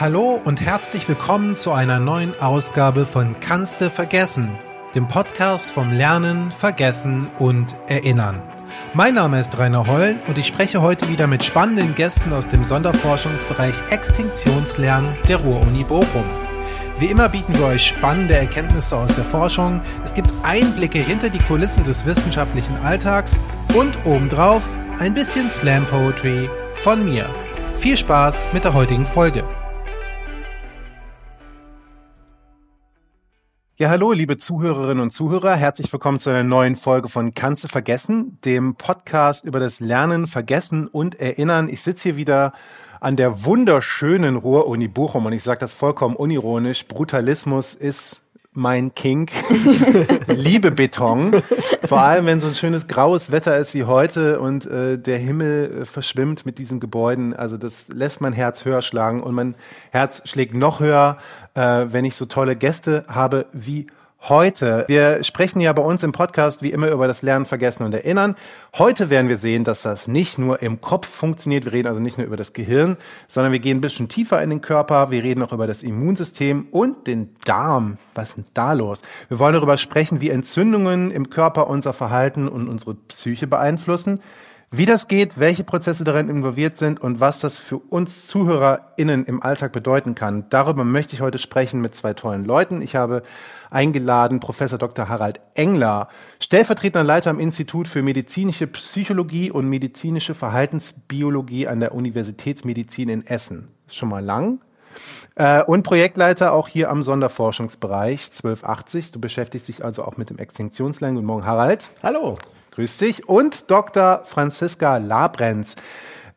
Hallo und herzlich willkommen zu einer neuen Ausgabe von Kannste vergessen, dem Podcast vom Lernen, Vergessen und Erinnern. Mein Name ist Rainer Holl und ich spreche heute wieder mit spannenden Gästen aus dem Sonderforschungsbereich Extinktionslernen der Ruhr-Uni Bochum. Wie immer bieten wir euch spannende Erkenntnisse aus der Forschung, es gibt Einblicke hinter die Kulissen des wissenschaftlichen Alltags und obendrauf ein bisschen Slam Poetry von mir. Viel Spaß mit der heutigen Folge. Ja, hallo, liebe Zuhörerinnen und Zuhörer. Herzlich willkommen zu einer neuen Folge von Kannst du vergessen, dem Podcast über das Lernen, Vergessen und Erinnern. Ich sitze hier wieder an der wunderschönen Ruhr-Uni Bochum und ich sage das vollkommen unironisch. Brutalismus ist mein Kink. Liebe Beton. Vor allem, wenn so ein schönes graues Wetter ist wie heute und äh, der Himmel äh, verschwimmt mit diesen Gebäuden. Also das lässt mein Herz höher schlagen und mein Herz schlägt noch höher, äh, wenn ich so tolle Gäste habe wie heute. Wir sprechen ja bei uns im Podcast wie immer über das Lernen, Vergessen und Erinnern. Heute werden wir sehen, dass das nicht nur im Kopf funktioniert. Wir reden also nicht nur über das Gehirn, sondern wir gehen ein bisschen tiefer in den Körper. Wir reden auch über das Immunsystem und den Darm. Was ist denn da los? Wir wollen darüber sprechen, wie Entzündungen im Körper unser Verhalten und unsere Psyche beeinflussen. Wie das geht, welche Prozesse darin involviert sind und was das für uns ZuhörerInnen im Alltag bedeuten kann, darüber möchte ich heute sprechen mit zwei tollen Leuten. Ich habe eingeladen Professor Dr. Harald Engler, stellvertretender Leiter am Institut für medizinische Psychologie und medizinische Verhaltensbiologie an der Universitätsmedizin in Essen. Schon mal lang. Äh, und Projektleiter auch hier am Sonderforschungsbereich 1280. Du beschäftigst dich also auch mit dem Extinktionslernen. Guten Morgen, Harald. Hallo. Grüß dich. Und Dr. Franziska Labrenz,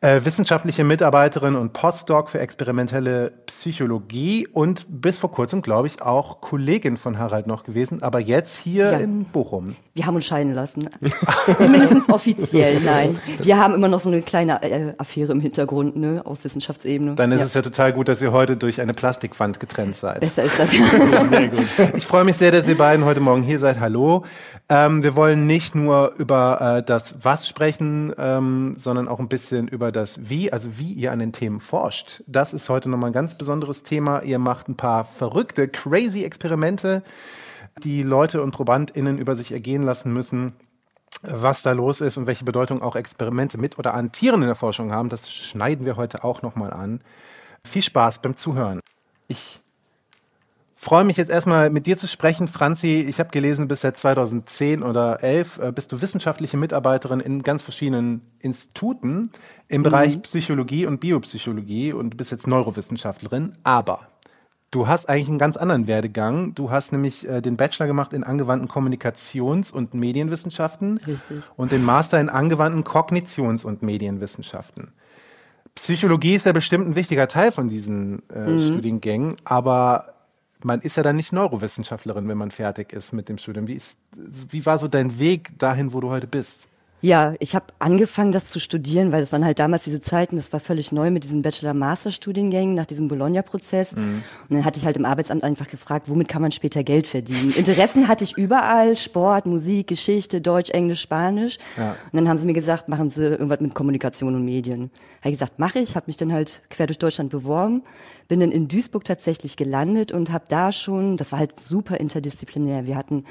äh, wissenschaftliche Mitarbeiterin und Postdoc für experimentelle Psychologie und bis vor kurzem, glaube ich, auch Kollegin von Harald noch gewesen, aber jetzt hier ja. in Bochum. Wir haben uns scheiden lassen. Zumindest offiziell, nein. Wir haben immer noch so eine kleine äh, Affäre im Hintergrund, ne, auf Wissenschaftsebene. Dann ist ja. es ja total gut, dass ihr heute durch eine Plastikwand getrennt seid. Besser ist das. sehr gut. Ich freue mich sehr, dass ihr beiden heute Morgen hier seid. Hallo. Ähm, wir wollen nicht nur über äh, das Was sprechen, ähm, sondern auch ein bisschen über das Wie, also wie ihr an den Themen forscht. Das ist heute nochmal ein ganz besonderes Thema. Ihr macht ein paar verrückte, crazy Experimente die Leute und ProbandInnen über sich ergehen lassen müssen, was da los ist und welche Bedeutung auch Experimente mit oder an Tieren in der Forschung haben, das schneiden wir heute auch nochmal an. Viel Spaß beim Zuhören. Ich freue mich jetzt erstmal mit dir zu sprechen, Franzi. Ich habe gelesen, bis seit 2010 oder 11 äh, bist du wissenschaftliche Mitarbeiterin in ganz verschiedenen Instituten im Bereich mhm. Psychologie und Biopsychologie und bist jetzt Neurowissenschaftlerin. Aber Du hast eigentlich einen ganz anderen Werdegang. Du hast nämlich äh, den Bachelor gemacht in angewandten Kommunikations- und Medienwissenschaften Richtig. und den Master in angewandten Kognitions- und Medienwissenschaften. Psychologie ist ja bestimmt ein wichtiger Teil von diesen äh, mhm. Studiengängen, aber man ist ja dann nicht Neurowissenschaftlerin, wenn man fertig ist mit dem Studium. Wie, ist, wie war so dein Weg dahin, wo du heute bist? Ja, ich habe angefangen, das zu studieren, weil das waren halt damals diese Zeiten, das war völlig neu mit diesen Bachelor-Master-Studiengängen nach diesem Bologna-Prozess. Mhm. Und dann hatte ich halt im Arbeitsamt einfach gefragt, womit kann man später Geld verdienen? Interessen hatte ich überall, Sport, Musik, Geschichte, Deutsch, Englisch, Spanisch. Ja. Und dann haben sie mir gesagt, machen Sie irgendwas mit Kommunikation und Medien. Habe ich gesagt, mache ich, habe mich dann halt quer durch Deutschland beworben, bin dann in Duisburg tatsächlich gelandet und habe da schon, das war halt super interdisziplinär. Wir hatten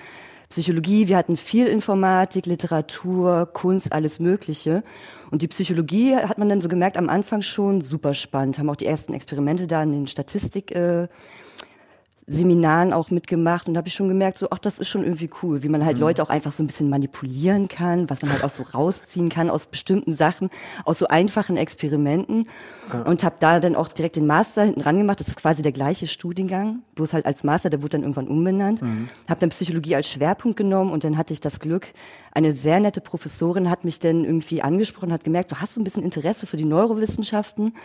Psychologie, wir hatten viel Informatik, Literatur, Kunst, alles Mögliche. Und die Psychologie hat man dann so gemerkt, am Anfang schon super spannend, haben auch die ersten Experimente da in den Statistik äh, Seminaren auch mitgemacht und habe ich schon gemerkt, so, ach, das ist schon irgendwie cool, wie man halt mhm. Leute auch einfach so ein bisschen manipulieren kann, was man halt auch so rausziehen kann aus bestimmten Sachen, aus so einfachen Experimenten. Ja. Und habe da dann auch direkt den Master hinten ran gemacht. Das ist quasi der gleiche Studiengang, bloß halt als Master, der wurde dann irgendwann umbenannt. Mhm. Habe dann Psychologie als Schwerpunkt genommen und dann hatte ich das Glück, eine sehr nette Professorin hat mich dann irgendwie angesprochen, hat gemerkt, du hast so ein bisschen Interesse für die Neurowissenschaften. Und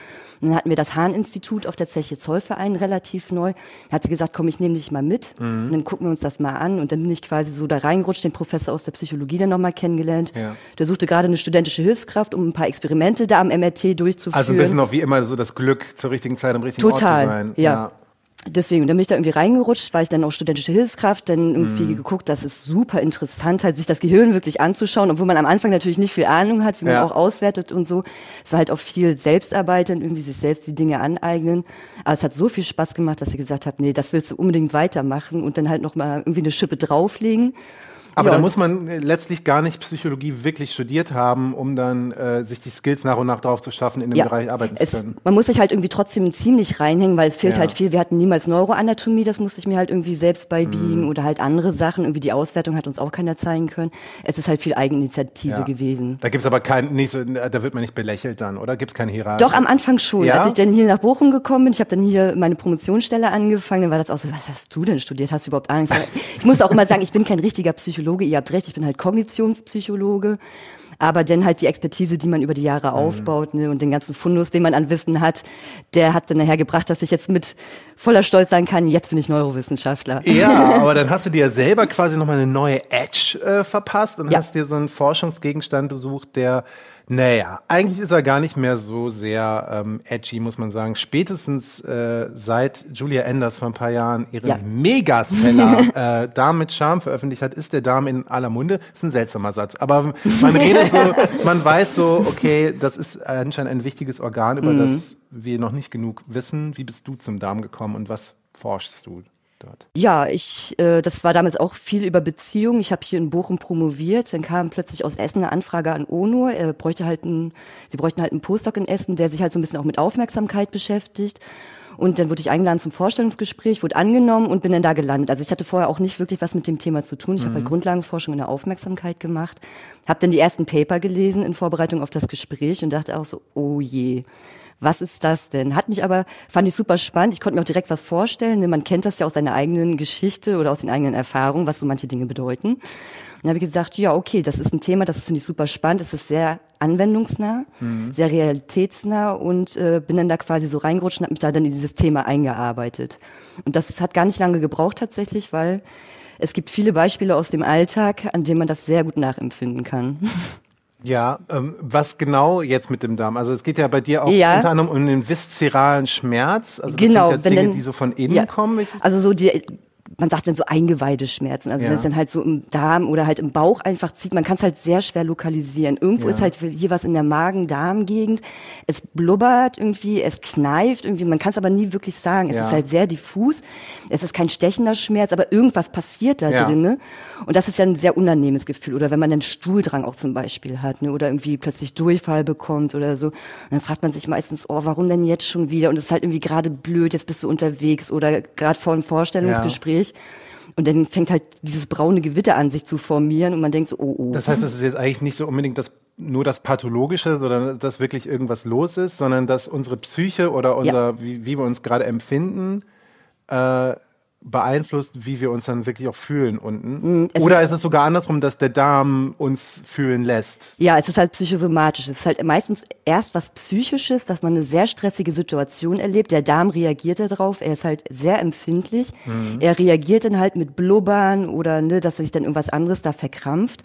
dann hatten wir das Hahn-Institut auf der Zeche Zollverein relativ neu. Dann hat sie gesagt, komm, ich nehme dich mal mit. Mhm. Und dann gucken wir uns das mal an. Und dann bin ich quasi so da reingerutscht, den Professor aus der Psychologie dann nochmal kennengelernt. Ja. Der suchte gerade eine studentische Hilfskraft, um ein paar Experimente da am MRT durchzuführen. Also ein bisschen auf wie immer so das Glück zur richtigen Zeit am richtigen Total, Ort zu sein. Ja. ja. Deswegen, dann bin ich da irgendwie reingerutscht, war ich dann auch studentische Hilfskraft, dann irgendwie mhm. geguckt, das ist super interessant, halt sich das Gehirn wirklich anzuschauen, obwohl man am Anfang natürlich nicht viel Ahnung hat, wie man ja. auch auswertet und so. Es war halt auch viel Selbstarbeit und irgendwie sich selbst die Dinge aneignen. Aber es hat so viel Spaß gemacht, dass ich gesagt habe, nee, das willst du unbedingt weitermachen und dann halt nochmal irgendwie eine Schippe drauflegen. Aber ja, da muss man äh, letztlich gar nicht Psychologie wirklich studiert haben, um dann äh, sich die Skills nach und nach drauf zu schaffen, in dem ja, Bereich arbeiten es, zu können. Man muss sich halt irgendwie trotzdem ziemlich reinhängen, weil es fehlt ja. halt viel. Wir hatten niemals Neuroanatomie, das musste ich mir halt irgendwie selbst beibiegen mhm. oder halt andere Sachen. Irgendwie die Auswertung hat uns auch keiner zeigen können. Es ist halt viel Eigeninitiative gewesen. Da gibt's aber kein, nicht so, da wird man nicht belächelt dann, oder? Gibt's keine Hierarchie? Doch, am Anfang schon. Als ich dann hier nach Bochum gekommen bin, ich habe dann hier meine Promotionsstelle angefangen, dann war das auch so, was hast du denn studiert? Hast du überhaupt Angst? ich muss auch immer sagen, ich bin kein richtiger Psychologe, ihr habt recht, ich bin halt Kognitionspsychologe. Aber dann halt die Expertise, die man über die Jahre mhm. aufbaut ne, und den ganzen Fundus, den man an Wissen hat, der hat dann nachher gebracht, dass ich jetzt mit voller Stolz sagen kann, jetzt bin ich Neurowissenschaftler. Ja, aber dann hast du dir ja selber quasi nochmal eine neue Edge äh, verpasst und ja. hast dir so einen Forschungsgegenstand besucht, der naja, eigentlich ist er gar nicht mehr so sehr ähm, edgy, muss man sagen. Spätestens äh, seit Julia Enders vor ein paar Jahren ihren ja. Megaseller äh, Darm mit Charme veröffentlicht hat, ist der Darm in aller Munde. Ist ein seltsamer Satz. Aber man redet so, man weiß so, okay, das ist anscheinend ein wichtiges Organ, über mhm. das wir noch nicht genug wissen. Wie bist du zum Darm gekommen und was forschst du? Dort? Ja, ich, äh, das war damals auch viel über Beziehungen. Ich habe hier in Bochum promoviert. Dann kam plötzlich aus Essen eine Anfrage an ONU. Er bräuchte halt einen, sie bräuchten halt einen Postdoc in Essen, der sich halt so ein bisschen auch mit Aufmerksamkeit beschäftigt. Und dann wurde ich eingeladen zum Vorstellungsgespräch, wurde angenommen und bin dann da gelandet. Also ich hatte vorher auch nicht wirklich was mit dem Thema zu tun. Ich mhm. habe halt Grundlagenforschung in der Aufmerksamkeit gemacht, habe dann die ersten Paper gelesen in Vorbereitung auf das Gespräch und dachte auch so, oh je was ist das denn? Hat mich aber, fand ich super spannend. Ich konnte mir auch direkt was vorstellen. Ne? Man kennt das ja aus seiner eigenen Geschichte oder aus den eigenen Erfahrungen, was so manche Dinge bedeuten. Und dann habe ich gesagt, ja, okay, das ist ein Thema, das finde ich super spannend. Es ist sehr anwendungsnah, mhm. sehr realitätsnah und äh, bin dann da quasi so reingerutscht und habe mich da dann in dieses Thema eingearbeitet. Und das hat gar nicht lange gebraucht tatsächlich, weil es gibt viele Beispiele aus dem Alltag, an denen man das sehr gut nachempfinden kann. Ja, ähm, was genau jetzt mit dem Darm? Also es geht ja bei dir auch ja. unter anderem um den viszeralen Schmerz. Also das genau, sind ja Dinge, denn, die so von innen ja. kommen. Also so die man sagt dann so Eingeweideschmerzen, also ja. wenn es dann halt so im Darm oder halt im Bauch einfach zieht, man kann es halt sehr schwer lokalisieren. Irgendwo ja. ist halt hier was in der Magen-Darm-Gegend, es blubbert irgendwie, es kneift irgendwie, man kann es aber nie wirklich sagen. Es ja. ist halt sehr diffus, es ist kein stechender Schmerz, aber irgendwas passiert da drin. Ne? Und das ist ja ein sehr unannehmendes Gefühl. Oder wenn man einen Stuhldrang auch zum Beispiel hat, ne? oder irgendwie plötzlich Durchfall bekommt oder so, und dann fragt man sich meistens, oh, warum denn jetzt schon wieder? Und es ist halt irgendwie gerade blöd, jetzt bist du unterwegs oder gerade vor einem Vorstellungsgespräch. Und dann fängt halt dieses braune Gewitter an, sich zu formieren und man denkt so, oh, oh. Das heißt, es ist jetzt eigentlich nicht so unbedingt das, nur das Pathologische, sondern dass wirklich irgendwas los ist, sondern dass unsere Psyche oder unser, ja. wie, wie wir uns gerade empfinden, äh, beeinflusst, wie wir uns dann wirklich auch fühlen unten. Mm, es Oder ist, ist es sogar andersrum, dass der Darm uns fühlen lässt? Ja, es ist halt psychosomatisch. Es ist halt meistens erst was Psychisches, dass man eine sehr stressige Situation erlebt. Der Darm reagiert darauf. Er ist halt sehr empfindlich. Mhm. Er reagiert dann halt mit Blubbern oder ne, dass sich dann irgendwas anderes da verkrampft.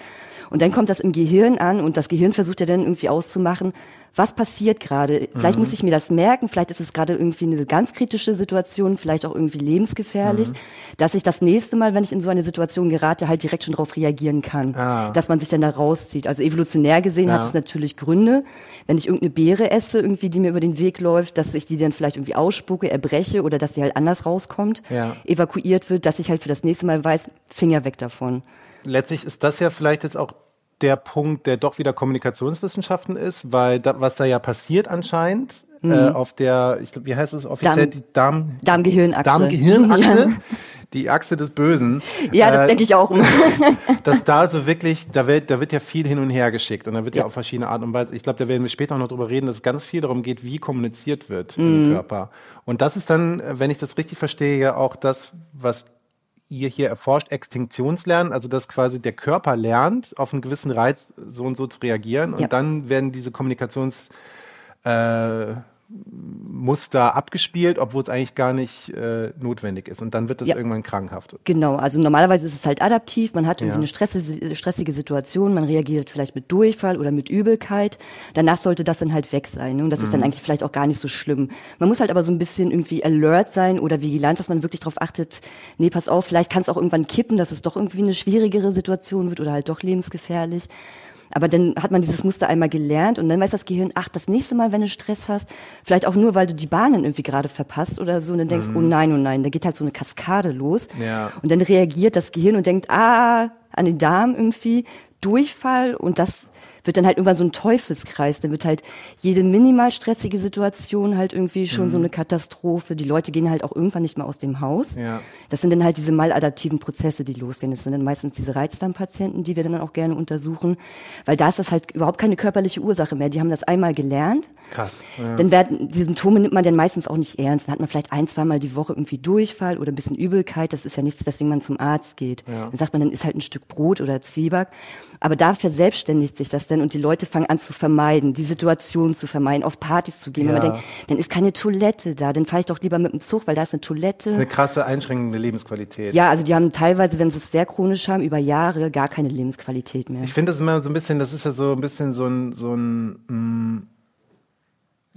Und dann kommt das im Gehirn an und das Gehirn versucht ja dann irgendwie auszumachen, was passiert gerade? Vielleicht mhm. muss ich mir das merken, vielleicht ist es gerade irgendwie eine ganz kritische Situation, vielleicht auch irgendwie lebensgefährlich, mhm. dass ich das nächste Mal, wenn ich in so eine Situation gerate, halt direkt schon darauf reagieren kann, ah. dass man sich dann da rauszieht. Also evolutionär gesehen ja. hat es natürlich Gründe, wenn ich irgendeine Beere esse, irgendwie, die mir über den Weg läuft, dass ich die dann vielleicht irgendwie ausspucke, erbreche oder dass sie halt anders rauskommt, ja. evakuiert wird, dass ich halt für das nächste Mal weiß, Finger weg davon. Letztlich ist das ja vielleicht jetzt auch der Punkt, der doch wieder Kommunikationswissenschaften ist, weil da, was da ja passiert anscheinend mhm. äh, auf der, ich glaube, wie heißt es offiziell, Darm, die Darm Darmgehirnachse. Darmgehirnachse. Ja. Die Achse des Bösen. Ja, das äh, denke ich auch. dass da so wirklich, da wird, da wird ja viel hin und her geschickt und da wird ja, ja auf verschiedene Arten und Weise. Ich glaube, da werden wir später auch noch drüber reden, dass es ganz viel darum geht, wie kommuniziert wird mhm. im Körper. Und das ist dann, wenn ich das richtig verstehe, ja auch das, was ihr hier erforscht, Extinktionslernen, also dass quasi der Körper lernt, auf einen gewissen Reiz so und so zu reagieren und ja. dann werden diese Kommunikations äh, Muster abgespielt, obwohl es eigentlich gar nicht äh, notwendig ist. Und dann wird es ja. irgendwann krankhaft. Genau, also normalerweise ist es halt adaptiv, man hat irgendwie ja. eine stressige, stressige Situation, man reagiert vielleicht mit Durchfall oder mit Übelkeit. Danach sollte das dann halt weg sein. Ne? Und das mhm. ist dann mhm. eigentlich vielleicht auch gar nicht so schlimm. Man muss halt aber so ein bisschen irgendwie alert sein oder vigilant, dass man wirklich darauf achtet, nee, pass auf, vielleicht kann es auch irgendwann kippen, dass es doch irgendwie eine schwierigere Situation wird oder halt doch lebensgefährlich. Aber dann hat man dieses Muster einmal gelernt und dann weiß das Gehirn, ach, das nächste Mal, wenn du Stress hast, vielleicht auch nur, weil du die Bahnen irgendwie gerade verpasst oder so, und dann denkst, mhm. oh nein, oh nein, da geht halt so eine Kaskade los. Ja. Und dann reagiert das Gehirn und denkt, ah, an den Darm irgendwie, Durchfall und das wird dann halt irgendwann so ein Teufelskreis. Dann wird halt jede minimal stressige Situation halt irgendwie schon mhm. so eine Katastrophe. Die Leute gehen halt auch irgendwann nicht mehr aus dem Haus. Ja. Das sind dann halt diese maladaptiven Prozesse, die losgehen. Das sind dann meistens diese Reizdarmpatienten, die wir dann auch gerne untersuchen, weil da ist das halt überhaupt keine körperliche Ursache mehr. Die haben das einmal gelernt. Krass. Ja. Dann werden die Symptome nimmt man dann meistens auch nicht ernst. Dann hat man vielleicht ein, zweimal die Woche irgendwie Durchfall oder ein bisschen Übelkeit. Das ist ja nichts, weswegen man zum Arzt geht. Ja. Dann sagt man, dann ist halt ein Stück Brot oder Zwieback. Aber da verselbstständigt sich das dann und die Leute fangen an zu vermeiden, die Situation zu vermeiden, auf Partys zu gehen. Ja. Und man denkt, dann ist keine Toilette da, dann fahre ich doch lieber mit dem Zug, weil da ist eine Toilette. Das ist eine krasse einschränkende Lebensqualität. Ja, also die haben teilweise, wenn sie es sehr chronisch haben, über Jahre gar keine Lebensqualität mehr. Ich finde das immer so ein bisschen, das ist ja so ein bisschen so ein, so ein mh, mm,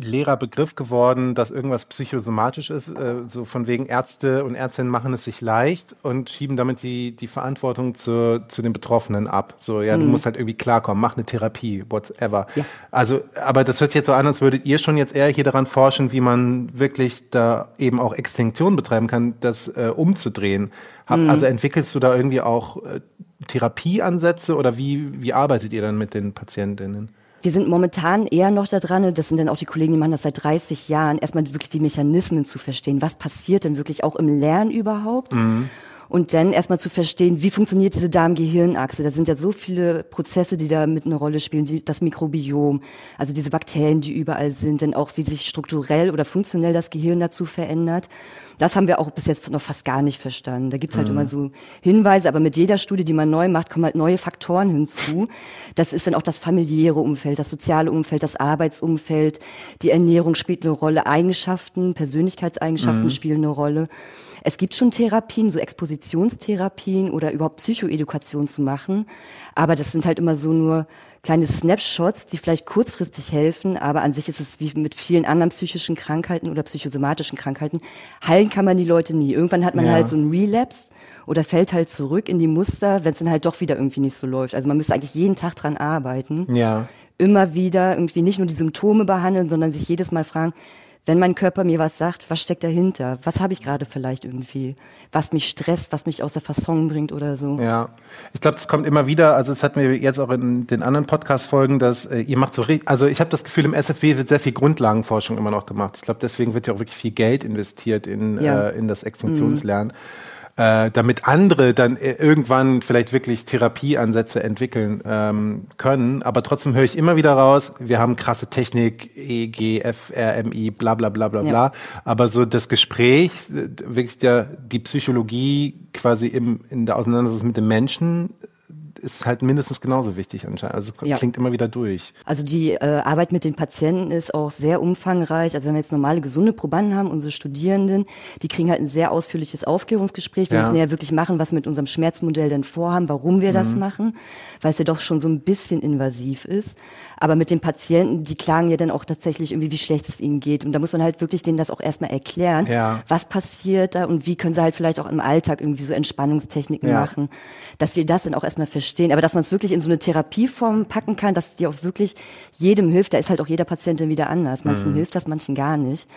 leerer Begriff geworden, dass irgendwas psychosomatisch ist, äh, so von wegen Ärzte und Ärztinnen machen es sich leicht und schieben damit die, die Verantwortung zu, zu den Betroffenen ab. So, ja, mhm. du musst halt irgendwie klarkommen, mach eine Therapie, whatever. Ja. Also, aber das hört sich jetzt so an, als würdet ihr schon jetzt eher hier daran forschen, wie man wirklich da eben auch Extinktion betreiben kann, das äh, umzudrehen. Hab, mhm. Also entwickelst du da irgendwie auch äh, Therapieansätze oder wie, wie arbeitet ihr dann mit den Patientinnen? Wir sind momentan eher noch da dran, das sind dann auch die Kollegen, die machen das seit 30 Jahren, erstmal wirklich die Mechanismen zu verstehen. Was passiert denn wirklich auch im Lernen überhaupt? Mhm. Und dann erstmal zu verstehen, wie funktioniert diese Darm-Gehirn-Achse. Da sind ja so viele Prozesse, die da mit eine Rolle spielen. Die, das Mikrobiom, also diese Bakterien, die überall sind, dann auch, wie sich strukturell oder funktionell das Gehirn dazu verändert. Das haben wir auch bis jetzt noch fast gar nicht verstanden. Da gibt's halt mhm. immer so Hinweise, aber mit jeder Studie, die man neu macht, kommen halt neue Faktoren hinzu. Das ist dann auch das familiäre Umfeld, das soziale Umfeld, das Arbeitsumfeld, die Ernährung spielt eine Rolle, Eigenschaften, Persönlichkeitseigenschaften mhm. spielen eine Rolle. Es gibt schon Therapien, so Expositionstherapien oder überhaupt Psychoedukation zu machen, aber das sind halt immer so nur kleine Snapshots, die vielleicht kurzfristig helfen, aber an sich ist es wie mit vielen anderen psychischen Krankheiten oder psychosomatischen Krankheiten. Heilen kann man die Leute nie. Irgendwann hat man ja. halt so einen Relapse oder fällt halt zurück in die Muster, wenn es dann halt doch wieder irgendwie nicht so läuft. Also man müsste eigentlich jeden Tag dran arbeiten. Ja. Immer wieder irgendwie nicht nur die Symptome behandeln, sondern sich jedes Mal fragen, wenn mein Körper mir was sagt, was steckt dahinter? Was habe ich gerade vielleicht irgendwie, was mich stresst, was mich aus der Fasson bringt oder so? Ja, ich glaube, das kommt immer wieder. Also es hatten wir jetzt auch in den anderen Podcast-Folgen, dass äh, ihr macht so, also ich habe das Gefühl, im SFB wird sehr viel Grundlagenforschung immer noch gemacht. Ich glaube, deswegen wird ja auch wirklich viel Geld investiert in ja. äh, in das Extinktionslernen. Mhm äh, damit andere dann äh, irgendwann vielleicht wirklich Therapieansätze entwickeln ähm, können. Aber trotzdem höre ich immer wieder raus, wir haben krasse Technik, EG, FRMI, bla bla bla bla ja. bla. Aber so das Gespräch, äh, wirklich der, die Psychologie quasi im, in der Auseinandersetzung mit dem Menschen ist halt mindestens genauso wichtig anscheinend. Also ja. klingt immer wieder durch. Also die äh, Arbeit mit den Patienten ist auch sehr umfangreich. Also wenn wir jetzt normale gesunde Probanden haben, unsere Studierenden, die kriegen halt ein sehr ausführliches Aufklärungsgespräch. Wir ja. müssen ja wirklich machen, was wir mit unserem Schmerzmodell denn vorhaben, warum wir mhm. das machen, weil es ja doch schon so ein bisschen invasiv ist. Aber mit den Patienten, die klagen ja dann auch tatsächlich irgendwie, wie schlecht es ihnen geht. Und da muss man halt wirklich denen das auch erstmal erklären, ja. was passiert da und wie können sie halt vielleicht auch im Alltag irgendwie so Entspannungstechniken ja. machen, dass sie das dann auch erstmal verstehen. Aber dass man es wirklich in so eine Therapieform packen kann, dass die auch wirklich jedem hilft, da ist halt auch jeder Patient dann wieder anders. Manchen mhm. hilft das, manchen gar nicht.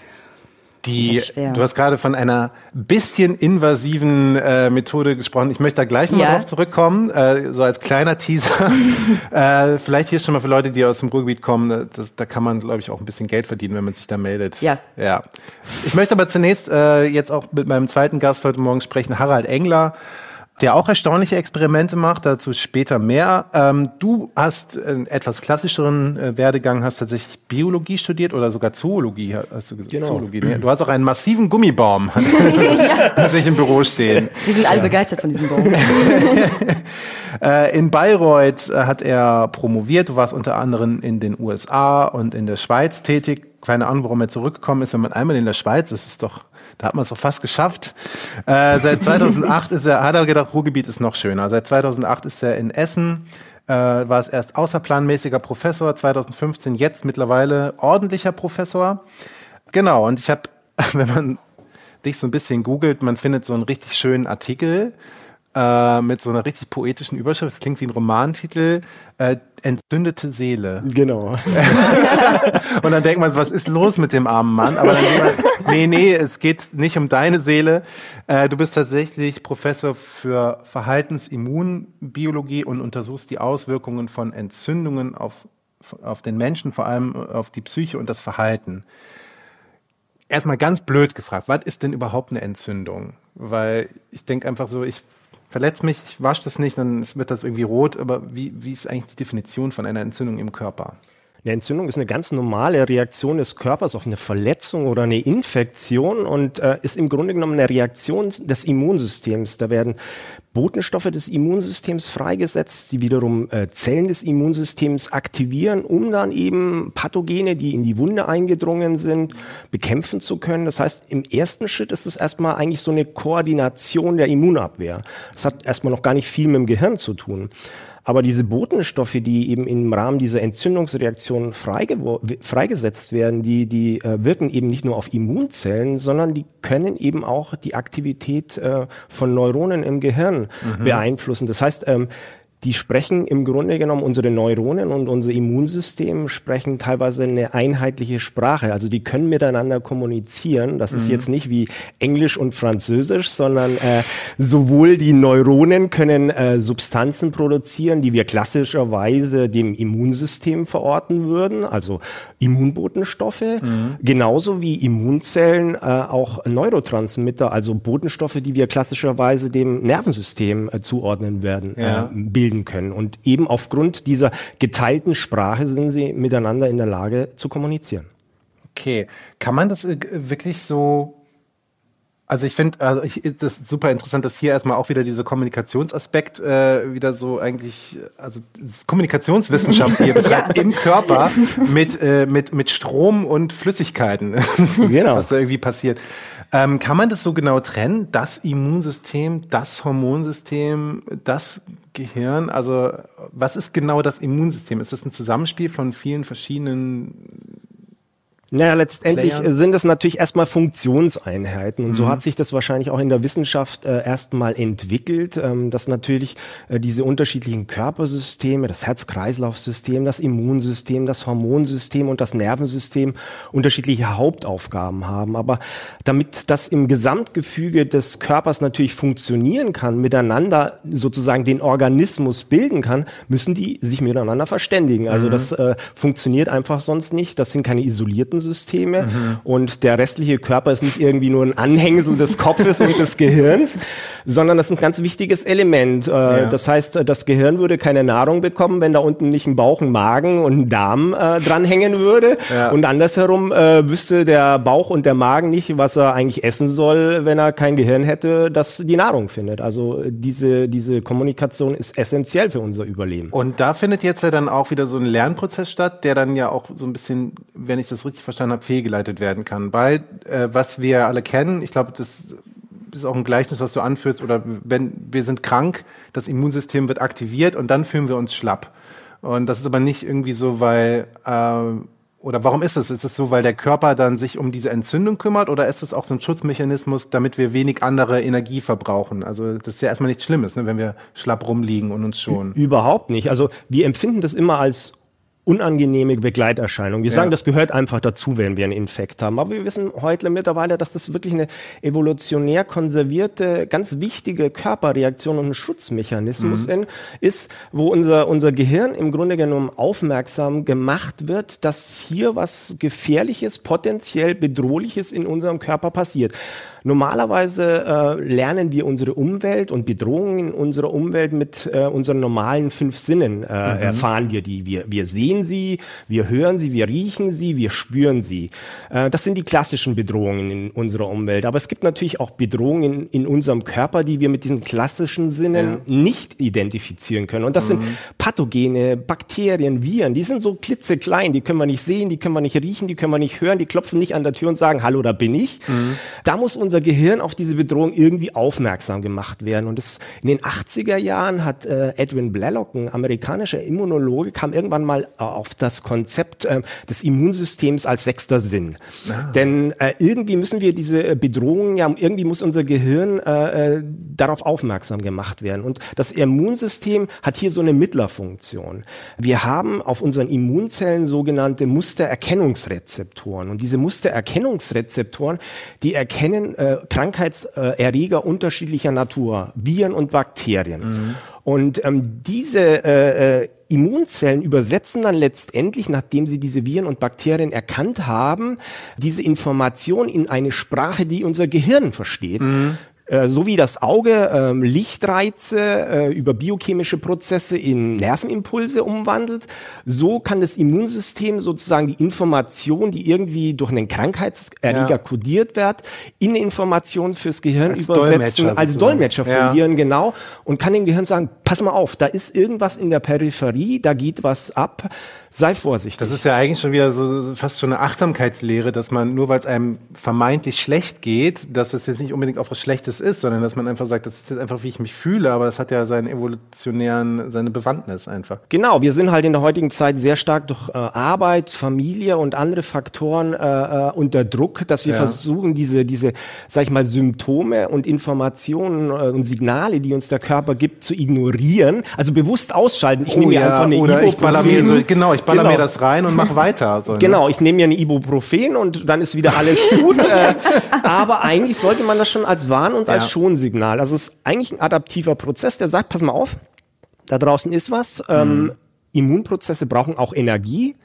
Die, du hast gerade von einer bisschen invasiven äh, Methode gesprochen. Ich möchte da gleich nochmal ja. drauf zurückkommen, äh, so als kleiner Teaser. äh, vielleicht hier schon mal für Leute, die aus dem Ruhrgebiet kommen, äh, das, da kann man, glaube ich, auch ein bisschen Geld verdienen, wenn man sich da meldet. Ja. ja. Ich möchte aber zunächst äh, jetzt auch mit meinem zweiten Gast heute Morgen sprechen, Harald Engler der auch erstaunliche Experimente macht, dazu später mehr. Ähm, du hast einen etwas klassischeren äh, Werdegang, hast tatsächlich Biologie studiert oder sogar Zoologie, hast du gesagt. Genau. Zoologie, ne? Du hast auch einen massiven Gummibaum ja. sich im Büro stehen. Wir sind alle ja. begeistert von diesem Baum. äh, in Bayreuth äh, hat er promoviert. Du warst unter anderem in den USA und in der Schweiz tätig keine Ahnung, warum er zurückgekommen ist. Wenn man einmal in der Schweiz ist, ist doch, da hat man es doch fast geschafft. Äh, seit 2008 ist er, hat er gedacht, Ruhrgebiet ist noch schöner. Seit 2008 ist er in Essen, äh, war es erst außerplanmäßiger Professor, 2015 jetzt mittlerweile ordentlicher Professor. Genau, und ich habe, wenn man dich so ein bisschen googelt, man findet so einen richtig schönen Artikel äh, mit so einer richtig poetischen Überschrift. Es klingt wie ein Romantitel. Äh, entzündete Seele. Genau. und dann denkt man, was ist los mit dem armen Mann? Aber dann denkt man, nee, nee, es geht nicht um deine Seele. Äh, du bist tatsächlich Professor für Verhaltensimmunbiologie und untersuchst die Auswirkungen von Entzündungen auf, auf den Menschen, vor allem auf die Psyche und das Verhalten. Erstmal ganz blöd gefragt, was ist denn überhaupt eine Entzündung? Weil ich denke einfach so, ich verletze mich, ich wasche das nicht, dann wird das irgendwie rot. Aber wie, wie ist eigentlich die Definition von einer Entzündung im Körper? Eine Entzündung ist eine ganz normale Reaktion des Körpers auf eine Verletzung oder eine Infektion und äh, ist im Grunde genommen eine Reaktion des Immunsystems. Da werden Botenstoffe des Immunsystems freigesetzt, die wiederum äh, Zellen des Immunsystems aktivieren, um dann eben Pathogene, die in die Wunde eingedrungen sind, bekämpfen zu können. Das heißt, im ersten Schritt ist es erstmal eigentlich so eine Koordination der Immunabwehr. Das hat erstmal noch gar nicht viel mit dem Gehirn zu tun. Aber diese Botenstoffe, die eben im Rahmen dieser Entzündungsreaktion freigesetzt werden, die, die äh, wirken eben nicht nur auf Immunzellen, sondern die können eben auch die Aktivität äh, von Neuronen im Gehirn mhm. beeinflussen. Das heißt, ähm, die sprechen im Grunde genommen unsere Neuronen und unser Immunsystem sprechen teilweise eine einheitliche Sprache. Also die können miteinander kommunizieren. Das mhm. ist jetzt nicht wie Englisch und Französisch, sondern äh, sowohl die Neuronen können äh, Substanzen produzieren, die wir klassischerweise dem Immunsystem verorten würden, also Immunbotenstoffe, mhm. genauso wie Immunzellen äh, auch Neurotransmitter, also Botenstoffe, die wir klassischerweise dem Nervensystem äh, zuordnen werden, ja. äh, bilden bilden können. Und eben aufgrund dieser geteilten Sprache sind sie miteinander in der Lage zu kommunizieren. Okay, kann man das äh, wirklich so also ich finde, also ich, das ist super interessant, dass hier erstmal auch wieder dieser Kommunikationsaspekt äh, wieder so eigentlich, also Kommunikationswissenschaft hier betreibt im Körper mit, äh, mit, mit Strom und Flüssigkeiten, genau. was da irgendwie passiert. Ähm, kann man das so genau trennen? Das Immunsystem, das Hormonsystem, das Gehirn? Also was ist genau das Immunsystem? Ist das ein Zusammenspiel von vielen verschiedenen naja, letztendlich Playern. sind es natürlich erstmal Funktionseinheiten und mhm. so hat sich das wahrscheinlich auch in der Wissenschaft äh, erstmal entwickelt, ähm, dass natürlich äh, diese unterschiedlichen Körpersysteme, das Herz-Kreislauf-System, das Immunsystem, das Hormonsystem und das Nervensystem unterschiedliche Hauptaufgaben haben. Aber damit das im Gesamtgefüge des Körpers natürlich funktionieren kann, miteinander sozusagen den Organismus bilden kann, müssen die sich miteinander verständigen. Also mhm. das äh, funktioniert einfach sonst nicht. Das sind keine isolierten Nervensysteme mhm. und der restliche Körper ist nicht irgendwie nur ein Anhängsel des Kopfes und des Gehirns, sondern das ist ein ganz wichtiges Element. Äh, ja. Das heißt, das Gehirn würde keine Nahrung bekommen, wenn da unten nicht ein Bauch, ein Magen und ein Darm äh, dranhängen würde. Ja. Und andersherum äh, wüsste der Bauch und der Magen nicht, was er eigentlich essen soll, wenn er kein Gehirn hätte, das die Nahrung findet. Also diese, diese Kommunikation ist essentiell für unser Überleben. Und da findet jetzt ja dann auch wieder so ein Lernprozess statt, der dann ja auch so ein bisschen, wenn ich das richtig verstanden verstanden habe, fehlgeleitet werden kann. Weil, äh, was wir alle kennen, ich glaube, das ist auch ein Gleichnis, was du anführst, oder wenn wir sind krank, das Immunsystem wird aktiviert und dann fühlen wir uns schlapp. Und das ist aber nicht irgendwie so, weil, äh, oder warum ist es? Ist es so, weil der Körper dann sich um diese Entzündung kümmert oder ist es auch so ein Schutzmechanismus, damit wir wenig andere Energie verbrauchen? Also das ist ja erstmal nichts Schlimmes, ne, wenn wir schlapp rumliegen und uns schon. Überhaupt nicht. Also wir empfinden das immer als unangenehme Begleiterscheinung. Wir ja. sagen, das gehört einfach dazu, wenn wir einen Infekt haben. Aber wir wissen heute mittlerweile, dass das wirklich eine evolutionär konservierte, ganz wichtige Körperreaktion und ein Schutzmechanismus mhm. ist, wo unser, unser Gehirn im Grunde genommen aufmerksam gemacht wird, dass hier was Gefährliches, potenziell Bedrohliches in unserem Körper passiert. Normalerweise äh, lernen wir unsere Umwelt und Bedrohungen in unserer Umwelt mit äh, unseren normalen fünf Sinnen äh, mhm. erfahren wir die. Wir, wir sehen sehen sie, wir hören sie, wir riechen sie, wir spüren sie. Äh, das sind die klassischen Bedrohungen in unserer Umwelt. Aber es gibt natürlich auch Bedrohungen in, unserem Körper, die wir mit diesen klassischen Sinnen ja. nicht identifizieren können. Und das mhm. sind Pathogene, Bakterien, Viren, die sind so klitzeklein, die können wir nicht sehen, die können wir nicht riechen, die können wir nicht hören, die klopfen nicht an der Tür und sagen, hallo, da bin ich. Mhm. Da muss unser Gehirn auf diese Bedrohung irgendwie aufmerksam gemacht werden. Und das, in den 80er Jahren hat äh, Edwin Blaylock, ein amerikanischer Immunologe, kam irgendwann mal auf das Konzept äh, des Immunsystems als sechster Sinn. Ah. Denn äh, irgendwie müssen wir diese Bedrohungen, ja, irgendwie muss unser Gehirn äh, äh, darauf aufmerksam gemacht werden. Und das Immunsystem hat hier so eine Mittlerfunktion. Wir haben auf unseren Immunzellen sogenannte Mustererkennungsrezeptoren. Und diese Mustererkennungsrezeptoren, die erkennen äh, Krankheitserreger unterschiedlicher Natur, Viren und Bakterien. Mhm. Und ähm, diese äh, äh, Immunzellen übersetzen dann letztendlich, nachdem sie diese Viren und Bakterien erkannt haben, diese Information in eine Sprache, die unser Gehirn versteht. Mhm. Äh, so wie das Auge ähm, Lichtreize äh, über biochemische Prozesse in Nervenimpulse umwandelt, so kann das Immunsystem sozusagen die Information, die irgendwie durch einen Krankheitserreger ja. kodiert wird, in eine Information fürs Gehirn als übersetzen, Dolmetscher als Dolmetscher fungieren, ja. genau, und kann dem Gehirn sagen, pass mal auf, da ist irgendwas in der Peripherie, da geht was ab, sei vorsichtig. Das ist ja eigentlich schon wieder so fast schon eine Achtsamkeitslehre, dass man nur weil es einem vermeintlich schlecht geht, dass es jetzt nicht unbedingt auf was Schlechtes ist, sondern dass man einfach sagt, das ist jetzt einfach, wie ich mich fühle, aber das hat ja seinen evolutionären, seine Bewandtnis einfach. Genau, wir sind halt in der heutigen Zeit sehr stark durch äh, Arbeit, Familie und andere Faktoren äh, äh unter Druck, dass wir ja. versuchen, diese, diese, sag ich mal, Symptome und Informationen äh, und Signale, die uns der Körper gibt, zu ignorieren, also bewusst ausschalten. Ich oh, nehme ja, einfach eine oder Ibuprofen. Ich so, genau, ich ich baller genau. mir das rein und mach weiter. So, ne? Genau, ich nehme mir eine Ibuprofen und dann ist wieder alles gut. äh, aber eigentlich sollte man das schon als Warn- und ja. als Schonsignal. Also es ist eigentlich ein adaptiver Prozess, der sagt, pass mal auf, da draußen ist was. Ähm, mhm. Immunprozesse brauchen auch Energie.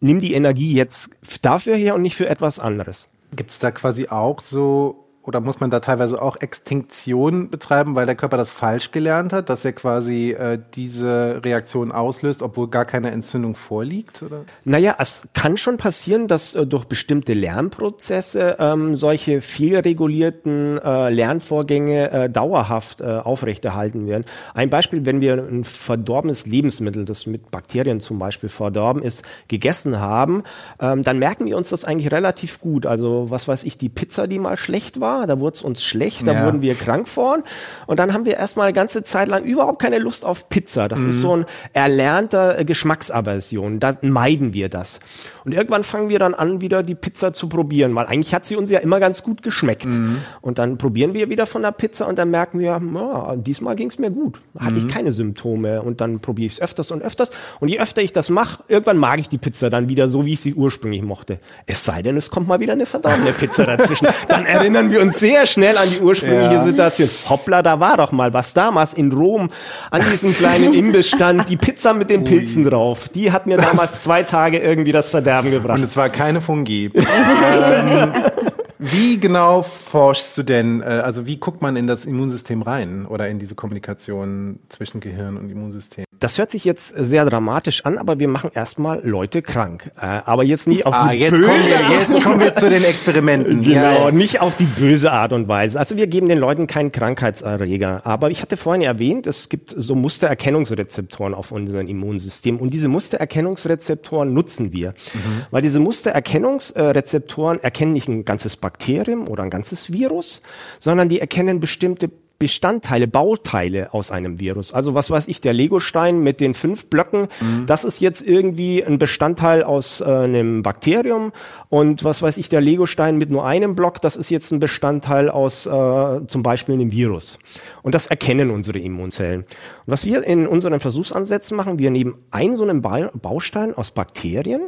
Nimm die Energie jetzt dafür her und nicht für etwas anderes. Gibt es da quasi auch so oder muss man da teilweise auch Extinktion betreiben, weil der Körper das falsch gelernt hat, dass er quasi äh, diese Reaktion auslöst, obwohl gar keine Entzündung vorliegt? Oder? Naja, es kann schon passieren, dass äh, durch bestimmte Lernprozesse ähm, solche fehlregulierten äh, Lernvorgänge äh, dauerhaft äh, aufrechterhalten werden. Ein Beispiel, wenn wir ein verdorbenes Lebensmittel, das mit Bakterien zum Beispiel verdorben ist, gegessen haben, ähm, dann merken wir uns das eigentlich relativ gut. Also was weiß ich, die Pizza, die mal schlecht war, da wurde es uns schlecht, da ja. wurden wir krank von. Und dann haben wir erstmal eine ganze Zeit lang überhaupt keine Lust auf Pizza. Das mhm. ist so ein erlernter Geschmacksaversion. Da meiden wir das. Und irgendwann fangen wir dann an, wieder die Pizza zu probieren, weil eigentlich hat sie uns ja immer ganz gut geschmeckt. Mhm. Und dann probieren wir wieder von der Pizza und dann merken wir, ja, diesmal ging es mir gut. Hatte mhm. ich keine Symptome. Und dann probiere ich es öfters und öfters. Und je öfter ich das mache, irgendwann mag ich die Pizza dann wieder so, wie ich sie ursprünglich mochte. Es sei denn, es kommt mal wieder eine verdammte Pizza dazwischen. Dann erinnern wir uns sehr schnell an die ursprüngliche ja. Situation. Hoppla, da war doch mal was damals in Rom an diesem kleinen Imbiss stand, die Pizza mit den Pilzen Ui. drauf. Die hat mir damals zwei Tage irgendwie das Verderben Verderben gebracht. Und es war keine Fungi. ähm, wie genau forschst du denn, äh, also wie guckt man in das Immunsystem rein oder in diese Kommunikation zwischen Gehirn und Immunsystem? Das hört sich jetzt sehr dramatisch an, aber wir machen erstmal Leute krank. Äh, aber jetzt nicht auf ah, die jetzt böse kommen wir, Jetzt kommen wir zu den Experimenten. Genau, ja. nicht auf die böse Art und Weise. Also wir geben den Leuten keinen Krankheitserreger. Aber ich hatte vorhin erwähnt, es gibt so Mustererkennungsrezeptoren auf unserem Immunsystem. Und diese Mustererkennungsrezeptoren nutzen wir. Mhm. Weil diese Mustererkennungsrezeptoren erkennen nicht ein ganzes Bakterium oder ein ganzes Virus, sondern die erkennen bestimmte Bestandteile, Bauteile aus einem Virus. Also was weiß ich, der Legostein mit den fünf Blöcken, mhm. das ist jetzt irgendwie ein Bestandteil aus äh, einem Bakterium und was weiß ich, der Legostein mit nur einem Block, das ist jetzt ein Bestandteil aus äh, zum Beispiel einem Virus. Und das erkennen unsere Immunzellen. Und was wir in unseren Versuchsansätzen machen, wir nehmen einen so einen ba Baustein aus Bakterien,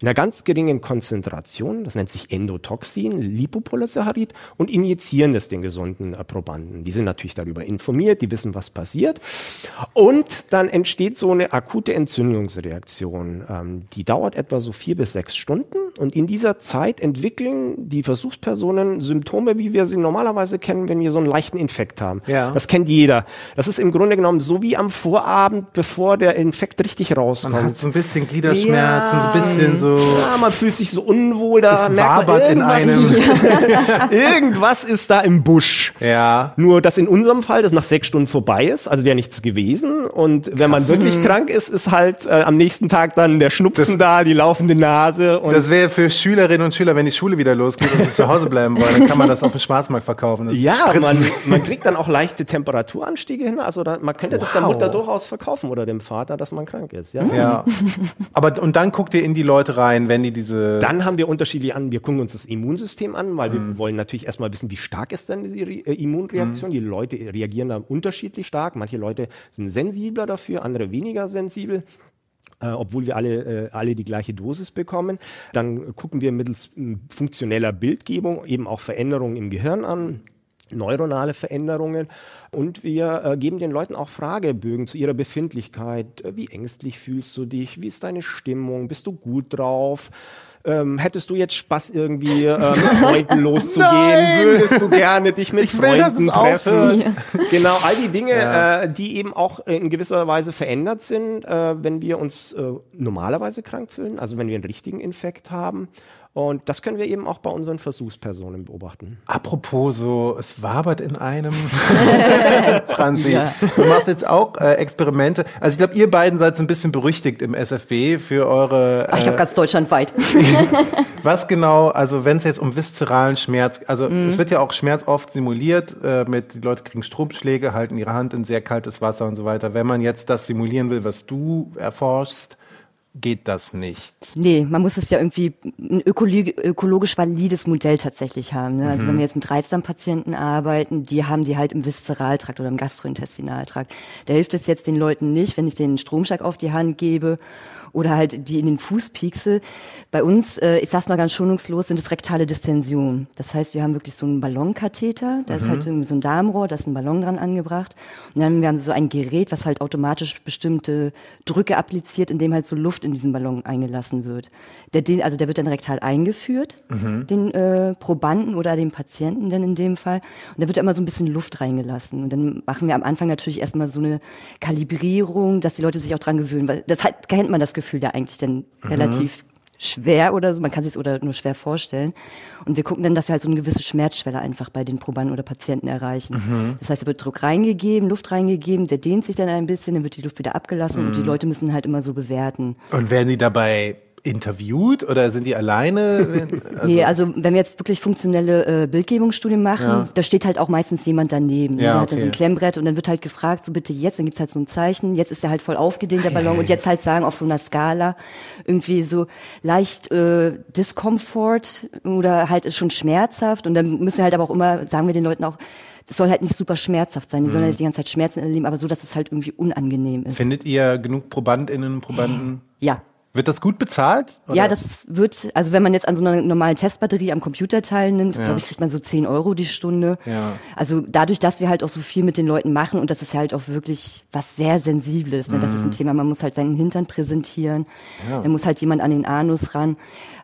in einer ganz geringen Konzentration, das nennt sich Endotoxin, Lipopolysaccharid, und injizieren das den gesunden äh, Probanden. Die sind natürlich darüber informiert, die wissen, was passiert. Und dann entsteht so eine akute Entzündungsreaktion. Ähm, die dauert etwa so vier bis sechs Stunden. Und in dieser Zeit entwickeln die Versuchspersonen Symptome, wie wir sie normalerweise kennen, wenn wir so einen leichten Infekt haben. Ja. Das kennt jeder. Das ist im Grunde genommen so wie am Vorabend, bevor der Infekt richtig rauskommt. Man hat so ein bisschen Gliederschmerzen, so ein bisschen so. Ja, man fühlt sich so unwohl, da merkt man irgendwas, irgendwas ist da im Busch. Ja. Nur, dass in unserem Fall das nach sechs Stunden vorbei ist, also wäre nichts gewesen. Und wenn man wirklich krank ist, ist halt äh, am nächsten Tag dann der Schnupfen da, die laufende Nase. Und Das wäre für Schülerinnen und Schüler, wenn die Schule wieder losgeht und sie zu Hause bleiben wollen, dann kann man das auf dem Schwarzmarkt verkaufen. Das ja, Spritzen. man, man kriegt dann auch leichte Temperaturanstiege hin. Also da, man könnte das der Wow. Mutter durchaus verkaufen oder dem Vater, dass man krank ist. Ja? Ja. Aber und dann guckt ihr in die Leute rein, wenn die diese. Dann haben wir unterschiedlich an, wir gucken uns das Immunsystem an, weil wir wollen natürlich erstmal wissen, wie stark ist denn diese Re- äh, Immunreaktion. Die Leute reagieren da unterschiedlich stark. Manche Leute sind sensibler dafür, andere weniger sensibel. Äh, obwohl wir alle, äh, alle die gleiche Dosis bekommen. Dann gucken wir mittels funktioneller Bildgebung eben auch Veränderungen im Gehirn an, neuronale Veränderungen. Und wir äh, geben den Leuten auch Fragebögen zu ihrer Befindlichkeit. Äh, Wie ängstlich fühlst du dich? Wie ist deine Stimmung? Bist du gut drauf? Ähm, hättest du jetzt Spaß irgendwie äh, mit Freunden loszugehen? Nein! Würdest du gerne dich mit Ich will, Freunden es treffen? Genau, all die Dinge, Ja. äh, die eben auch in gewisser Weise verändert sind, äh, wenn wir uns äh, normalerweise krank fühlen, also wenn wir einen richtigen Infekt haben. Und das können wir eben auch bei unseren Versuchspersonen beobachten. Apropos so, es wabert in einem. Franzi, du machst jetzt auch äh, Experimente. Also ich glaube, ihr beiden seid so ein bisschen berüchtigt im SFB für eure. Ach, ich glaube Äh, ganz deutschlandweit. was genau, also wenn es jetzt um viszeralen Schmerz, also Mhm. es wird ja auch Schmerz oft simuliert, äh, mit die Leute kriegen Stromschläge, halten ihre Hand in sehr kaltes Wasser und so weiter. Wenn man jetzt das simulieren will, was du erforschst, geht das nicht. Nee, man muss es ja irgendwie ein ökologi ökologisch valides Modell tatsächlich haben. Ne? Also wenn wir jetzt mit Reizdarmpatienten arbeiten, die haben die halt im Viszeraltrakt oder im Gastrointestinaltrakt. Da hilft es jetzt den Leuten nicht, wenn ich denen einen Stromschlag auf die Hand gebe oder halt die in den Fuß piekse. Bei uns, äh, ich sag's mal ganz schonungslos, sind es rektale Distensionen. Das heißt, wir haben wirklich so einen Ballonkatheter, da ist halt irgendwie so ein Darmrohr, da ist ein Ballon dran angebracht. Und dann haben wir so ein Gerät, was halt automatisch bestimmte Drücke appliziert, indem halt so Luft in diesen Ballon eingelassen wird. Der, den, also der wird dann rektal eingeführt, den äh, Probanden oder den Patienten dann in dem Fall. Und da wird immer so ein bisschen Luft reingelassen. Und dann machen wir am Anfang natürlich erstmal so eine Kalibrierung, dass die Leute sich auch dran gewöhnen. Weil das halt, kennt man das Gefühl ja eigentlich dann relativ schwer oder so, man kann sich oder nur schwer vorstellen. Und wir gucken dann, dass wir halt so eine gewisse Schmerzschwelle einfach bei den Probanden oder Patienten erreichen. Das heißt, da wird Druck reingegeben, Luft reingegeben, der dehnt sich dann ein bisschen, dann wird die Luft wieder abgelassen und die Leute müssen halt immer so bewerten. Und werden die dabei interviewt oder sind die alleine? Also, nee, also wenn wir jetzt wirklich funktionelle äh, Bildgebungsstudien machen, Ja. da steht halt auch meistens jemand daneben. Ja, der hat dann so ein okay. Klemmbrett und dann wird halt gefragt, so bitte jetzt, dann gibt's halt so ein Zeichen, jetzt ist er halt voll aufgedehnt, der Ballon, und jetzt halt sagen auf so einer Skala irgendwie so leicht äh, Discomfort oder halt ist schon schmerzhaft und dann müssen wir halt aber auch immer, sagen wir den Leuten auch, es soll halt nicht super schmerzhaft sein, die Mhm. sollen halt die ganze Zeit Schmerzen erleben, aber so, dass es halt irgendwie unangenehm ist. findet ihr genug ProbandInnen Probanden? ja. Wird das gut bezahlt? Ja, oder? das wird, also wenn man jetzt an so einer normalen Testbatterie am Computer teilnimmt, Ja. glaube ich, kriegt man so 10 Euro die Stunde. Ja. Also dadurch, dass wir halt auch so viel mit den Leuten machen und das ist halt auch wirklich was sehr Sensibles. Ne? Das ist ein Thema, man muss halt seinen Hintern präsentieren, Mhm. Ja. dann muss halt jemand an den Anus ran.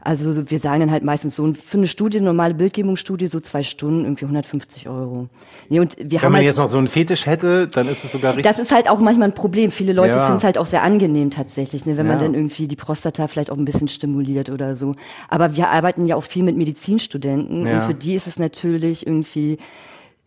Also wir sagen dann halt meistens so für eine Studie, eine normale Bildgebungsstudie, so zwei Stunden, irgendwie 150 Euro. Nee, und wir Wenn haben man halt jetzt noch so einen Fetisch hätte, dann ist es sogar richtig. das ist halt auch manchmal ein Problem. Viele Leute Ja. finden es halt auch sehr angenehm tatsächlich, ne, wenn man Ja. dann irgendwie die Prostata vielleicht auch ein bisschen stimuliert oder so. Aber wir arbeiten ja auch viel mit Medizinstudenten Ja. und für die ist es natürlich irgendwie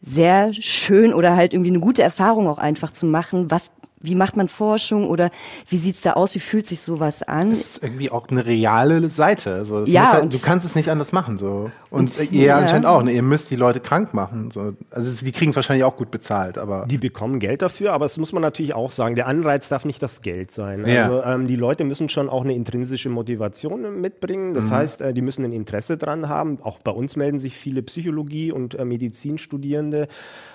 sehr schön oder halt irgendwie eine gute Erfahrung auch einfach zu machen, was wie macht man Forschung oder wie sieht's da aus, wie fühlt sich sowas an? Das ist irgendwie auch eine reale Seite. Also Ja, halt, du kannst es nicht anders machen. So. Und, ihr ja. anscheinend auch. Ne? Ihr müsst die Leute krank machen. So. Also die kriegen wahrscheinlich auch gut bezahlt, aber Die bekommen Geld dafür, aber es muss man natürlich auch sagen, der Anreiz darf nicht das Geld sein. Ja. Also ähm, die Leute müssen schon auch eine intrinsische Motivation mitbringen. Das heißt, äh, die müssen ein Interesse dran haben. Auch bei uns melden sich viele Psychologie- und äh, Medizinstudierende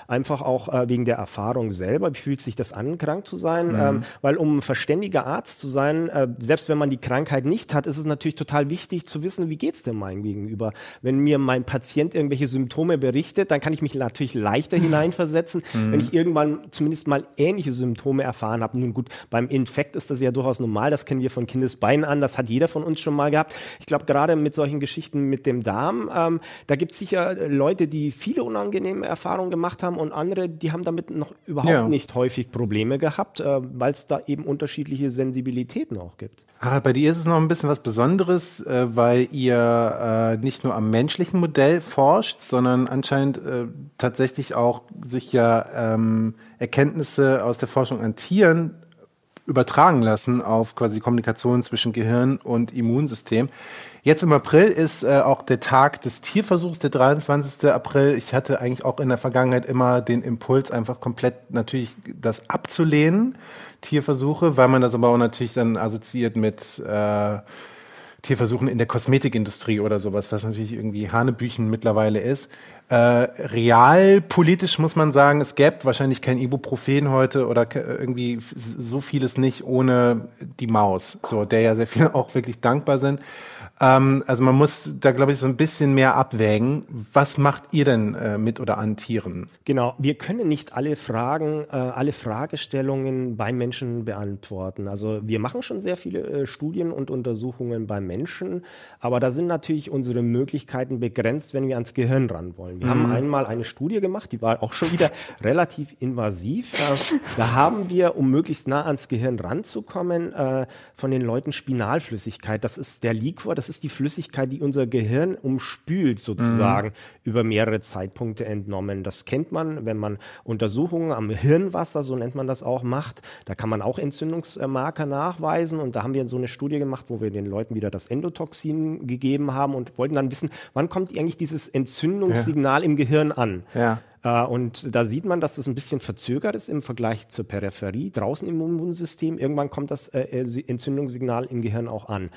einfach auch äh, wegen der Erfahrung selber. Wie fühlt sich das an, krank zu sein, mhm. ähm, weil um ein verständiger Arzt zu sein, äh, selbst wenn man die Krankheit nicht hat, ist es natürlich total wichtig zu wissen, wie geht's denn meinem Gegenüber. Wenn mir mein Patient irgendwelche Symptome berichtet, dann kann ich mich natürlich leichter hineinversetzen, mhm. wenn ich irgendwann zumindest mal ähnliche Symptome erfahren habe. Nun gut, beim Infekt ist das ja durchaus normal, das kennen wir von Kindesbeinen an, das hat jeder von uns schon mal gehabt. Ich glaube, gerade mit solchen Geschichten mit dem Darm, ähm, da gibt es sicher Leute, die viele unangenehme Erfahrungen gemacht haben und andere, die haben damit noch überhaupt ja. nicht häufig Probleme gehabt, äh, weil es da eben unterschiedliche Sensibilitäten auch gibt. Ah, bei dir ist es noch ein bisschen was Besonderes, äh, weil ihr äh, nicht nur am menschlichen Modell forscht, sondern anscheinend äh, tatsächlich auch sich ja ähm, Erkenntnisse aus der Forschung an Tieren übertragen lassen auf quasi Kommunikation zwischen Gehirn und Immunsystem. Jetzt im April ist äh, auch der Tag des Tierversuchs, der 23. April. Ich hatte eigentlich auch in der Vergangenheit immer den Impuls, einfach komplett natürlich das abzulehnen, Tierversuche, weil man das aber auch natürlich dann assoziiert mit äh, Tierversuchen in der Kosmetikindustrie oder sowas, was natürlich irgendwie Hanebüchen mittlerweile ist. Äh, realpolitisch muss man sagen, es gäbe wahrscheinlich kein Ibuprofen heute oder irgendwie so vieles nicht ohne die Maus, so der ja sehr viele auch wirklich dankbar sind. Ähm, also man muss da, glaube ich, so ein bisschen mehr abwägen. Was macht ihr denn äh, mit oder an Tieren? Genau, wir können nicht alle Fragen, äh, alle Fragestellungen beim Menschen beantworten. Also wir machen schon sehr viele äh, Studien und Untersuchungen beim Menschen, aber da sind natürlich unsere Möglichkeiten begrenzt, wenn wir ans Gehirn ran wollen. Wir mhm. haben einmal eine Studie gemacht, die war auch schon wieder relativ invasiv. Äh, da haben wir, um möglichst nah ans Gehirn ranzukommen, äh, von den Leuten Spinalflüssigkeit, das ist der Liquor, das ist die Flüssigkeit, die unser Gehirn umspült, sozusagen, mhm. über mehrere Zeitpunkte entnommen. Das kennt man, wenn man Untersuchungen am Hirnwasser, so nennt man das auch, macht. Da kann man auch Entzündungsmarker nachweisen. Und da haben wir so eine Studie gemacht, wo wir den Leuten wieder das Endotoxin gegeben haben und wollten dann wissen, wann kommt eigentlich dieses Entzündungssignal ja. im Gehirn an? Ja. Äh, und da sieht man, dass das ein bisschen verzögert ist im Vergleich zur Peripherie, draußen im Immunsystem. Irgendwann kommt das äh, Entzündungssignal im Gehirn auch an.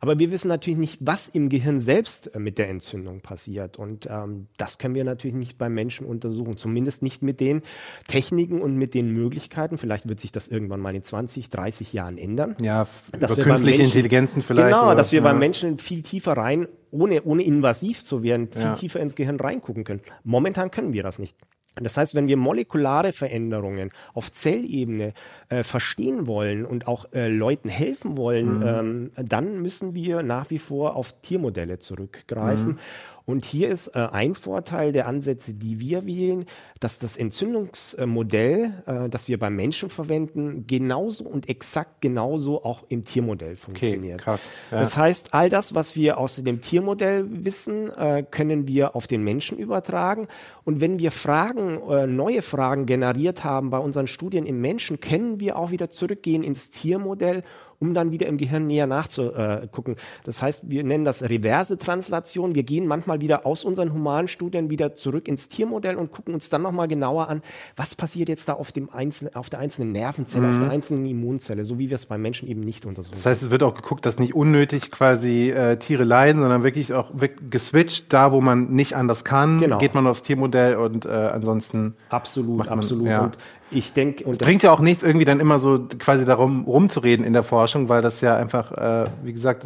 Aber wir wissen natürlich nicht, was im Gehirn selbst äh, mit der Entzündung passiert. Und ähm, das können wir natürlich nicht beim Menschen untersuchen. Zumindest nicht mit den Techniken und mit den Möglichkeiten. Vielleicht wird sich das irgendwann mal in 20, 30 Jahren ändern. Ja, dass über künstliche Menschen, Intelligenzen vielleicht. Genau, oder, dass wir ja. beim Menschen viel tiefer rein, ohne, ohne invasiv zu werden, viel ja. tiefer ins Gehirn reingucken können. Momentan können wir das nicht. Das heißt, wenn wir molekulare Veränderungen auf Zellebene äh, verstehen wollen und auch äh, Leuten helfen wollen, mhm. ähm, dann müssen wir nach wie vor auf Tiermodelle zurückgreifen. Mhm. Und hier ist äh, ein Vorteil der Ansätze, die wir wählen, dass das Entzündungsmodell, äh, das wir beim Menschen verwenden, genauso und exakt genauso auch im Tiermodell funktioniert. Okay, krass. Ja. Das heißt, all das, was wir aus dem Tiermodell wissen, äh, können wir auf den Menschen übertragen. Und wenn wir Fragen, äh, neue Fragen generiert haben bei unseren Studien im Menschen, können wir auch wieder zurückgehen ins Tiermodell um dann wieder im Gehirn näher nachzugucken. Das heißt, wir nennen das reverse Translation. Wir gehen manchmal wieder aus unseren humanen Studien wieder zurück ins Tiermodell und gucken uns dann nochmal genauer an, was passiert jetzt da auf, dem einzelnen, auf der einzelnen Nervenzelle, mhm. auf der mhm. einzelnen Immunzelle, so wie wir es beim Menschen eben nicht untersuchen. Das heißt, es wird auch geguckt, dass nicht unnötig quasi äh, Tiere leiden, sondern wirklich auch geswitcht, da wo man nicht anders kann, genau. geht man aufs Tiermodell und äh, ansonsten. Absolut, absolut. Ja. Und ich denke, und es bringt ja auch nichts, irgendwie dann immer so quasi darum rumzureden in der Forschung, weil das ja einfach, äh, wie gesagt,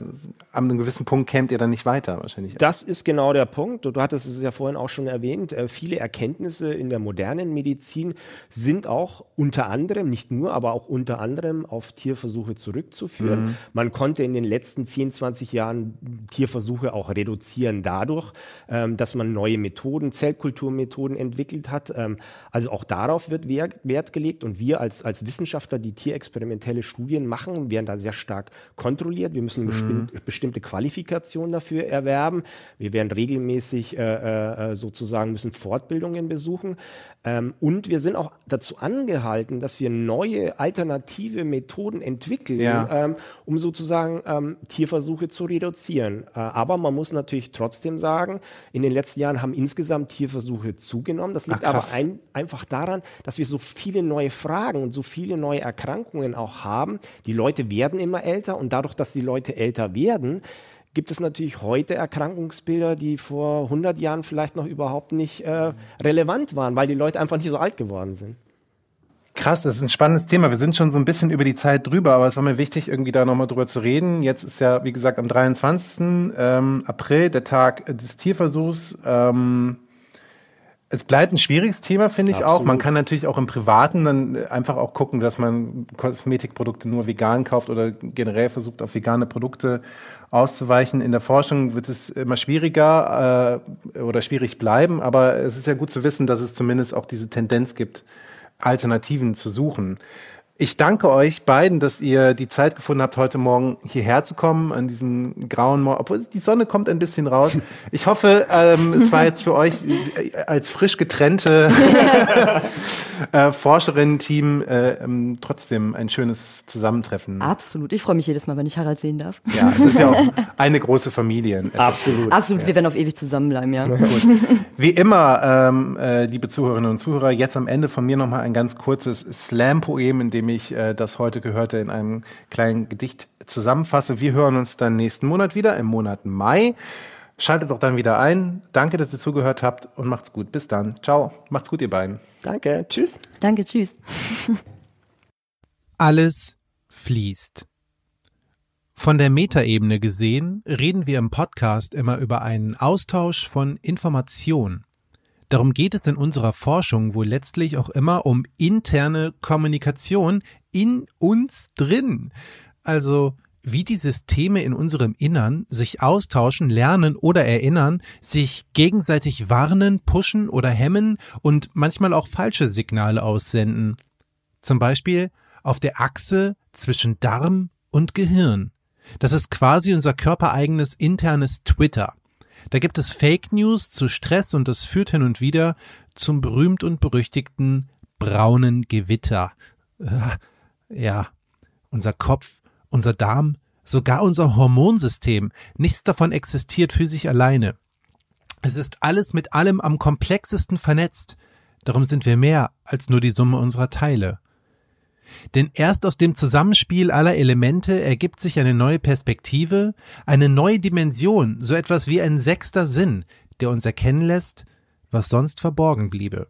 an einem gewissen Punkt kämt ihr dann nicht weiter wahrscheinlich. Das ist genau der Punkt. Du hattest es ja vorhin auch schon erwähnt. Äh, viele Erkenntnisse in der modernen Medizin sind auch unter anderem, nicht nur, aber auch unter anderem auf Tierversuche zurückzuführen. Mhm. Man konnte in den letzten 10, 20 Jahren Tierversuche auch reduzieren dadurch, ähm, dass man neue Methoden, Zellkulturmethoden entwickelt hat. Ähm, also auch darauf wird Wert Wert gelegt und wir als, als Wissenschaftler, die tierexperimentelle Studien machen, werden da sehr stark kontrolliert. Wir müssen mhm. bestimmte Qualifikation dafür erwerben. Wir werden regelmäßig äh, äh, sozusagen müssen Fortbildungen besuchen. Ähm, und wir sind auch dazu angehalten, dass wir neue alternative Methoden entwickeln, ja. ähm, um sozusagen ähm, Tierversuche zu reduzieren. Äh, aber man muss natürlich trotzdem sagen, in den letzten Jahren haben insgesamt Tierversuche zugenommen. Das liegt Ach, aber ein, einfach daran, dass wir so viele neue Fragen und so viele neue Erkrankungen auch haben. Die Leute werden immer älter und dadurch, dass die Leute älter werden, gibt es natürlich heute Erkrankungsbilder, die vor 100 Jahren vielleicht noch überhaupt nicht äh, relevant waren, weil die Leute einfach nicht so alt geworden sind. Krass, das ist ein spannendes Thema. Wir sind schon so ein bisschen über die Zeit drüber, aber es war mir wichtig, irgendwie da nochmal drüber zu reden. Jetzt ist ja, wie gesagt, am 23. Ähm, April der Tag des Tierversuchs. Ähm, es bleibt ein schwieriges Thema, finde ich Absolut. auch. Man kann natürlich auch im Privaten dann einfach auch gucken, dass man Kosmetikprodukte nur vegan kauft oder generell versucht, auf vegane Produkte auszuweichen. In der Forschung wird es immer schwieriger äh, oder schwierig bleiben, aber es ist ja gut zu wissen, dass es zumindest auch diese Tendenz gibt, Alternativen zu suchen. Ich danke euch beiden, dass ihr die Zeit gefunden habt, heute Morgen hierher zu kommen, an diesem grauen Morgen, obwohl die Sonne kommt ein bisschen raus. Ich hoffe, ähm, es war jetzt für euch äh, als frisch getrennte äh, Forscherinnen-Team äh, ähm, trotzdem ein schönes Zusammentreffen. Absolut. Ich freue mich jedes Mal, wenn ich Harald sehen darf. Ja, es ist ja auch eine große Familie. Absolut. Absolut. Ja. Wir werden auf ewig zusammenbleiben, ja. Gut. Wie immer, ähm, äh, liebe Zuhörerinnen und Zuhörer, jetzt am Ende von mir nochmal ein ganz kurzes Slam-Poem, in dem indem ich äh, das heute Gehörte in einem kleinen Gedicht zusammenfasse. Wir hören uns dann nächsten Monat wieder, im Monat Mai. Schaltet doch dann wieder ein. Danke, dass ihr zugehört habt und macht's gut. Bis dann. Ciao. Macht's gut, ihr beiden. Danke. Tschüss. Danke. Tschüss. Alles fließt. Von der Metaebene gesehen reden wir im Podcast immer über einen Austausch von Informationen. Darum geht es in unserer Forschung wohl letztlich auch immer um interne Kommunikation in uns drin. Also wie die Systeme in unserem Innern sich austauschen, lernen oder erinnern, sich gegenseitig warnen, pushen oder hemmen und manchmal auch falsche Signale aussenden. Zum Beispiel auf der Achse zwischen Darm und Gehirn. Das ist quasi unser körpereigenes internes Twitter. Da gibt es Fake News zu Stress und das führt hin und wieder zum berühmt und berüchtigten braunen Gewitter. Äh, ja, unser Kopf, unser Darm, sogar unser Hormonsystem, nichts davon existiert für sich alleine. Es ist alles mit allem am komplexesten vernetzt. Darum sind wir mehr als nur die Summe unserer Teile. Denn erst aus dem Zusammenspiel aller Elemente ergibt sich eine neue Perspektive, eine neue Dimension, so etwas wie ein sechster Sinn, der uns erkennen lässt, was sonst verborgen bliebe.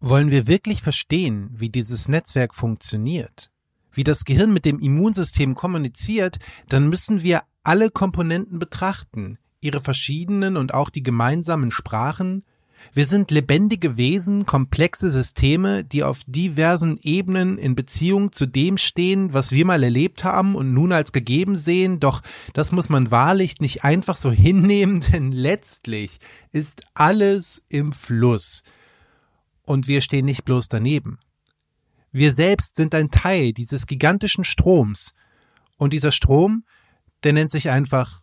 Wollen wir wirklich verstehen, wie dieses Netzwerk funktioniert, wie das Gehirn mit dem Immunsystem kommuniziert, dann müssen wir alle Komponenten betrachten, ihre verschiedenen und auch die gemeinsamen Sprachen, wir sind lebendige Wesen, komplexe Systeme, die auf diversen Ebenen in Beziehung zu dem stehen, was wir mal erlebt haben und nun als gegeben sehen, doch das muss man wahrlich nicht einfach so hinnehmen, denn letztlich ist alles im Fluss. Und wir stehen nicht bloß daneben. Wir selbst sind ein Teil dieses gigantischen Stroms. Und dieser Strom, der nennt sich einfach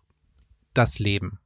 das Leben.